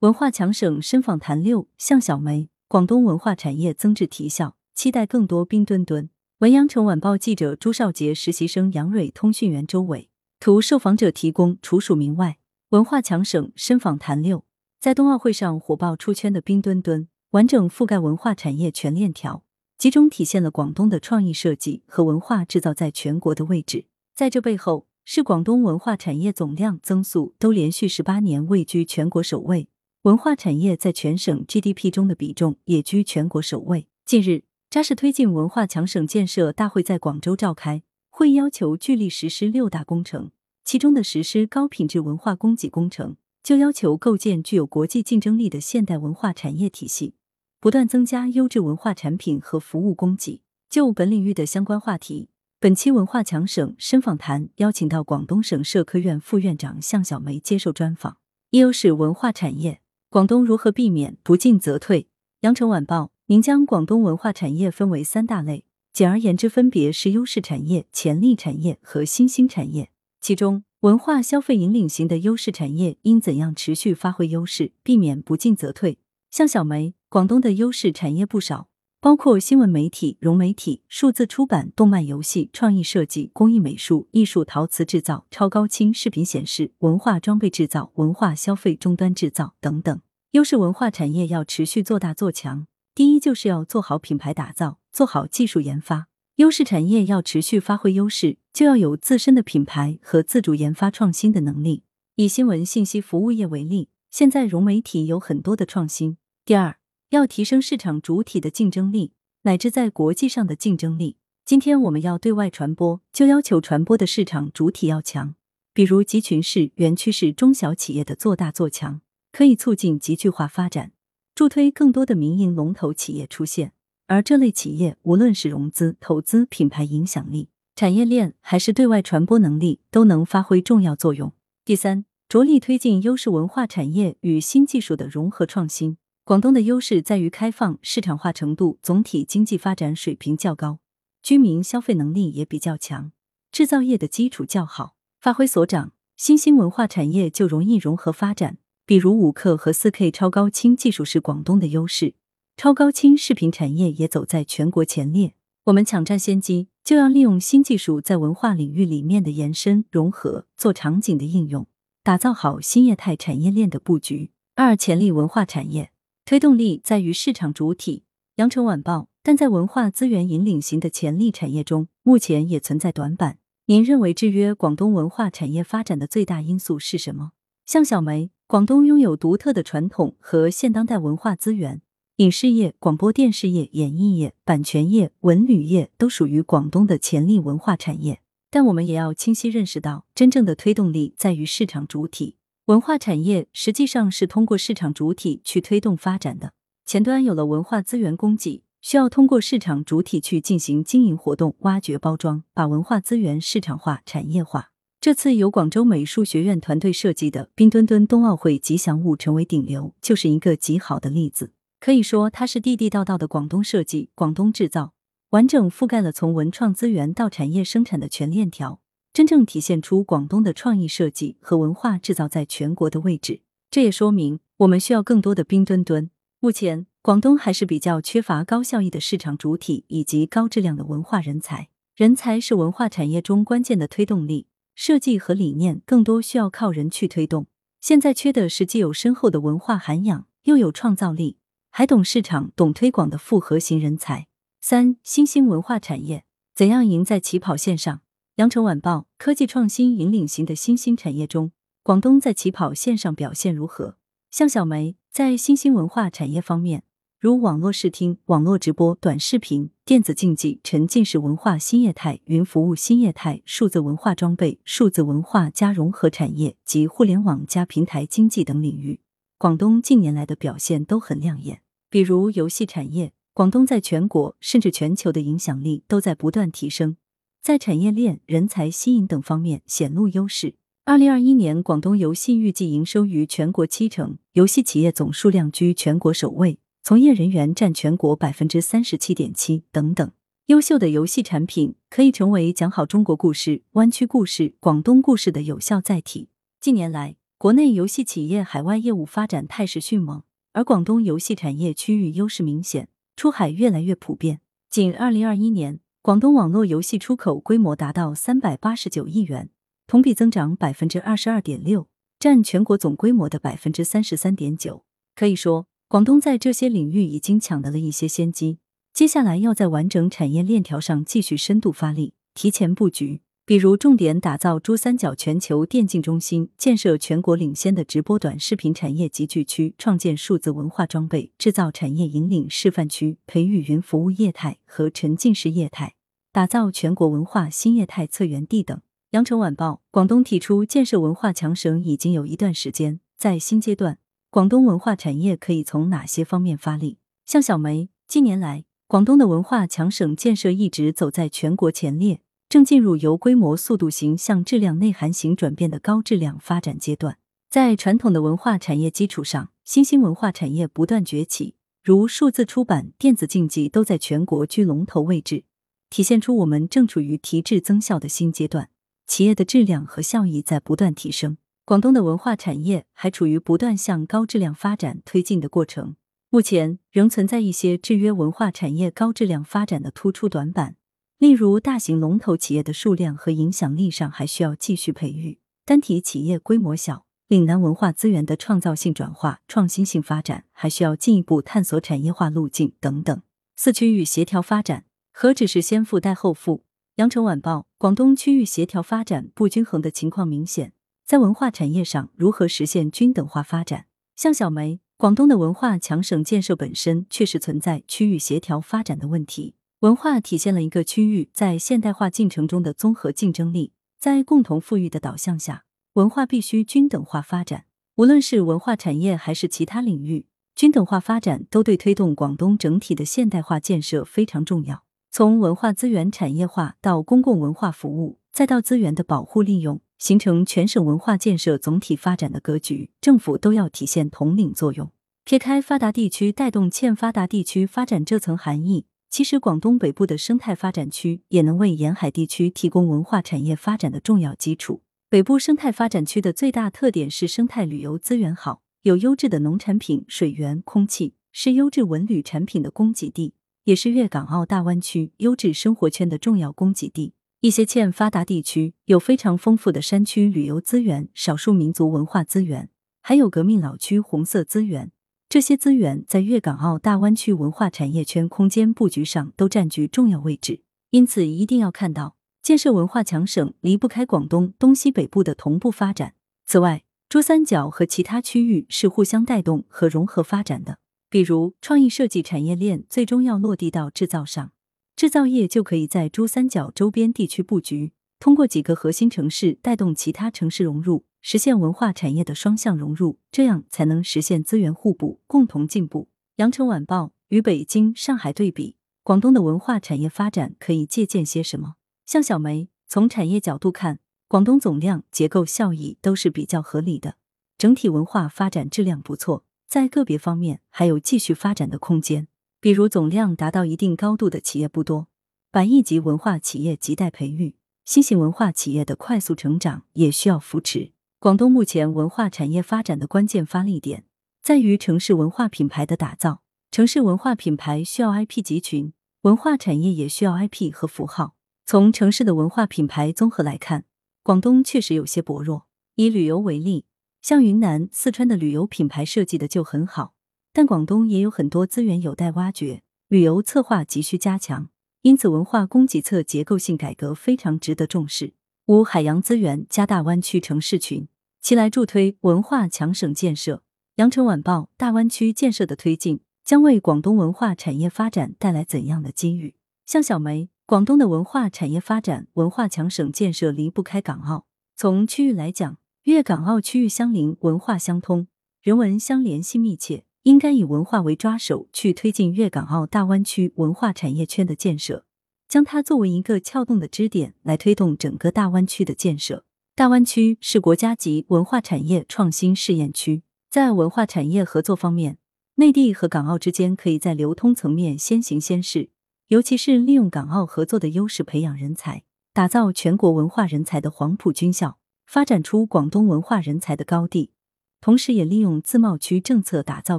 文化强省深访谈六，向小梅，广东文化产业增质提效，期待更多冰墩墩。文阳城晚报记者朱少杰，实习生杨蕊，通讯员周伟。图受访者提供，除署名外。文化强省深访谈六，在冬奥会上火爆出圈的冰墩墩，完整覆盖文化产业全链条，集中体现了广东的创意设计和文化制造在全国的位置。在这背后，是广东文化产业总量增速都连续十八年位居全国首位，文化产业在全省 GDP 中的比重也居全国首位。近日，扎实推进文化强省建设大会在广州召开，会议要求聚力实施六大工程，其中的实施高品质文化供给工程，就要求构建具有国际竞争力的现代文化产业体系，不断增加优质文化产品和服务供给。就本领域的相关话题。本期文化强省深访谈邀请到广东省社科院副院长向小梅接受专访。一优势文化产业，广东如何避免不进则退？羊城晚报您将广东文化产业分为三大类，简而言之，分别是优势产业、潜力产业和新兴产业。其中，文化消费引领型的优势产业应怎样持续发挥优势，避免不进则退？向小梅，广东的优势产业不少。包括新闻媒体、融媒体、数字出版、动漫游戏、创意设计、工艺美术、艺术陶瓷制造、超高清视频显示、文化装备制造、文化消费终端制造等等。优势文化产业要持续做大做强，第一就是要做好品牌打造，做好技术研发。优势产业要持续发挥优势，就要有自身的品牌和自主研发创新的能力。以新闻信息服务业为例，现在融媒体有很多的创新。第二。要提升市场主体的竞争力，乃至在国际上的竞争力。今天我们要对外传播，就要求传播的市场主体要强。比如集群式、园区式中小企业的做大做强，可以促进集聚化发展，助推更多的民营龙头企业出现。而这类企业，无论是融资、投资、品牌影响力、产业链，还是对外传播能力，都能发挥重要作用。第三，着力推进优势文化产业与新技术的融合创新。广东的优势在于开放、市场化程度、总体经济发展水平较高，居民消费能力也比较强，制造业的基础较好，发挥所长，新兴文化产业就容易融合发展。比如五 K 和四 K 超高清技术是广东的优势，超高清视频产业也走在全国前列。我们抢占先机，就要利用新技术在文化领域里面的延伸融合，做场景的应用，打造好新业态产业链的布局。二、潜力文化产业。推动力在于市场主体，羊城晚报。但在文化资源引领型的潜力产业中，目前也存在短板。您认为制约广东文化产业发展的最大因素是什么？向小梅，广东拥有独特的传统和现当代文化资源，影视业、广播电视业、演艺业、版权业、文旅业都属于广东的潜力文化产业。但我们也要清晰认识到，真正的推动力在于市场主体。文化产业实际上是通过市场主体去推动发展的。前端有了文化资源供给，需要通过市场主体去进行经营活动、挖掘、包装，把文化资源市场化、产业化。这次由广州美术学院团队设计的冰墩墩冬奥会吉祥物成为顶流，就是一个极好的例子。可以说，它是地地道道的广东设计、广东制造，完整覆盖了从文创资源到产业生产的全链条。真正体现出广东的创意设计和文化制造在全国的位置，这也说明我们需要更多的冰墩墩。目前，广东还是比较缺乏高效益的市场主体以及高质量的文化人才。人才是文化产业中关键的推动力，设计和理念更多需要靠人去推动。现在缺的是既有深厚的文化涵养，又有创造力，还懂市场、懂推广的复合型人才。三、新兴文化产业怎样赢在起跑线上？羊城晚报：科技创新引领型的新兴产业中，广东在起跑线上表现如何？向小梅在新兴文化产业方面，如网络视听、网络直播、短视频、电子竞技、沉浸式文化新业态、云服务新业态、数字文化装备、数字文化加融合产业及互联网加平台经济等领域，广东近年来的表现都很亮眼。比如游戏产业，广东在全国甚至全球的影响力都在不断提升。在产业链、人才吸引等方面显露优势。二零二一年，广东游戏预计营收逾全国七成，游戏企业总数量居全国首位，从业人员占全国百分之三十七点七等等。优秀的游戏产品可以成为讲好中国故事、湾区故事、广东故事的有效载体。近年来，国内游戏企业海外业务发展态势迅猛，而广东游戏产业区域优势明显，出海越来越普遍。仅二零二一年，广东网络游戏出口规模达到三百八十九亿元，同比增长百分之二十二点六，占全国总规模的百分之三十三点九。可以说，广东在这些领域已经抢得了一些先机。接下来要在完整产业链条上继续深度发力，提前布局。比如，重点打造珠三角全球电竞中心，建设全国领先的直播短视频产业集聚区，创建数字文化装备制造产业引领示范区，培育云服务业态和沉浸式业态，打造全国文化新业态策源地等。羊城晚报：广东提出建设文化强省已经有一段时间，在新阶段，广东文化产业可以从哪些方面发力？向小梅：近年来，广东的文化强省建设一直走在全国前列。正进入由规模速度型向质量内涵型转变的高质量发展阶段，在传统的文化产业基础上，新兴文化产业不断崛起，如数字出版、电子竞技都在全国居龙头位置，体现出我们正处于提质增效的新阶段，企业的质量和效益在不断提升。广东的文化产业还处于不断向高质量发展推进的过程，目前仍存在一些制约文化产业高质量发展的突出短板。例如，大型龙头企业的数量和影响力上还需要继续培育；单体企业规模小，岭南文化资源的创造性转化、创新性发展还需要进一步探索产业化路径等等。四区域协调发展何止是先富带后富？羊城晚报：广东区域协调发展不均衡的情况明显，在文化产业上如何实现均等化发展？向小梅：广东的文化强省建设本身确实存在区域协调发展的问题。文化体现了一个区域在现代化进程中的综合竞争力，在共同富裕的导向下，文化必须均等化发展。无论是文化产业还是其他领域，均等化发展都对推动广东整体的现代化建设非常重要。从文化资源产业化到公共文化服务，再到资源的保护利用，形成全省文化建设总体发展的格局，政府都要体现统领作用。撇开发达地区带动欠发达地区发展这层含义。其实，广东北部的生态发展区也能为沿海地区提供文化产业发展的重要基础。北部生态发展区的最大特点是生态旅游资源好，有优质的农产品、水源、空气，是优质文旅产品的供给地，也是粤港澳大湾区优质生活圈的重要供给地。一些欠发达地区有非常丰富的山区旅游资源、少数民族文化资源，还有革命老区红色资源。这些资源在粤港澳大湾区文化产业圈空间布局上都占据重要位置，因此一定要看到建设文化强省离不开广东东西北部的同步发展。此外，珠三角和其他区域是互相带动和融合发展的。比如，创意设计产业链最终要落地到制造上，制造业就可以在珠三角周边地区布局，通过几个核心城市带动其他城市融入。实现文化产业的双向融入，这样才能实现资源互补、共同进步。羊城晚报与北京、上海对比，广东的文化产业发展可以借鉴些什么？向小梅从产业角度看，广东总量、结构、效益都是比较合理的，整体文化发展质量不错，在个别方面还有继续发展的空间。比如总量达到一定高度的企业不多，百亿级文化企业亟待培育，新型文化企业的快速成长也需要扶持。广东目前文化产业发展的关键发力点在于城市文化品牌的打造。城市文化品牌需要 IP 集群，文化产业也需要 IP 和符号。从城市的文化品牌综合来看，广东确实有些薄弱。以旅游为例，像云南、四川的旅游品牌设计的就很好，但广东也有很多资源有待挖掘，旅游策划急需加强。因此，文化供给侧结构性改革非常值得重视。五海洋资源加大湾区城市群，其来助推文化强省建设。羊城晚报：大湾区建设的推进将为广东文化产业发展带来怎样的机遇？向小梅：广东的文化产业发展、文化强省建设离不开港澳。从区域来讲，粤港澳区域相邻，文化相通，人文相联系密切，应该以文化为抓手，去推进粤港澳大湾区文化产业圈的建设。将它作为一个撬动的支点，来推动整个大湾区的建设。大湾区是国家级文化产业创新试验区，在文化产业合作方面，内地和港澳之间可以在流通层面先行先试，尤其是利用港澳合作的优势培养人才，打造全国文化人才的黄埔军校。发展出广东文化人才的高地，同时也利用自贸区政策打造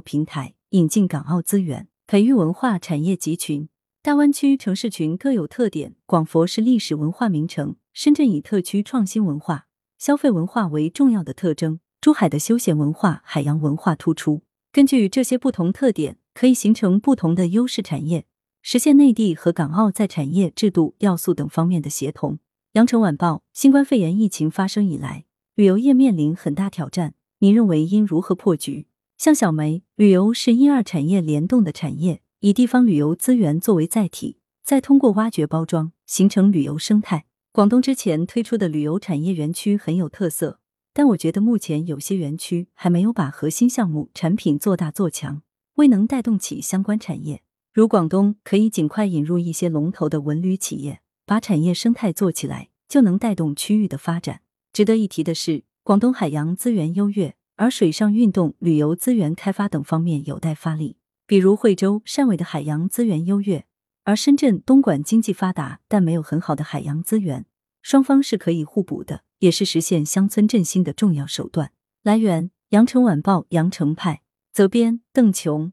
平台，引进港澳资源，培育文化产业集群。大湾区城市群各有特点，广佛是历史文化名城，深圳以特区创新文化、消费文化为重要的特征，珠海的休闲文化、海洋文化突出。根据这些不同特点，可以形成不同的优势产业，实现内地和港澳在产业、制度、要素等方面的协同。羊城晚报：新冠肺炎疫情发生以来，旅游业面临很大挑战，您认为应如何破局？向小梅：旅游是一二产业联动的产业，以地方旅游资源作为载体，再通过挖掘包装，形成旅游生态。广东之前推出的旅游产业园区很有特色，但我觉得目前有些园区还没有把核心项目产品做大做强，未能带动起相关产业。如广东可以尽快引入一些龙头的文旅企业。把产业生态做起来，就能带动区域的发展。值得一提的是，广东海洋资源优越，而水上运动、旅游资源开发等方面有待发力。比如惠州、汕尾的海洋资源优越，而深圳、东莞经济发达，但没有很好的海洋资源，双方是可以互补的，也是实现乡村振兴的重要手段。来源：羊城晚报羊城派，责编：邓琼。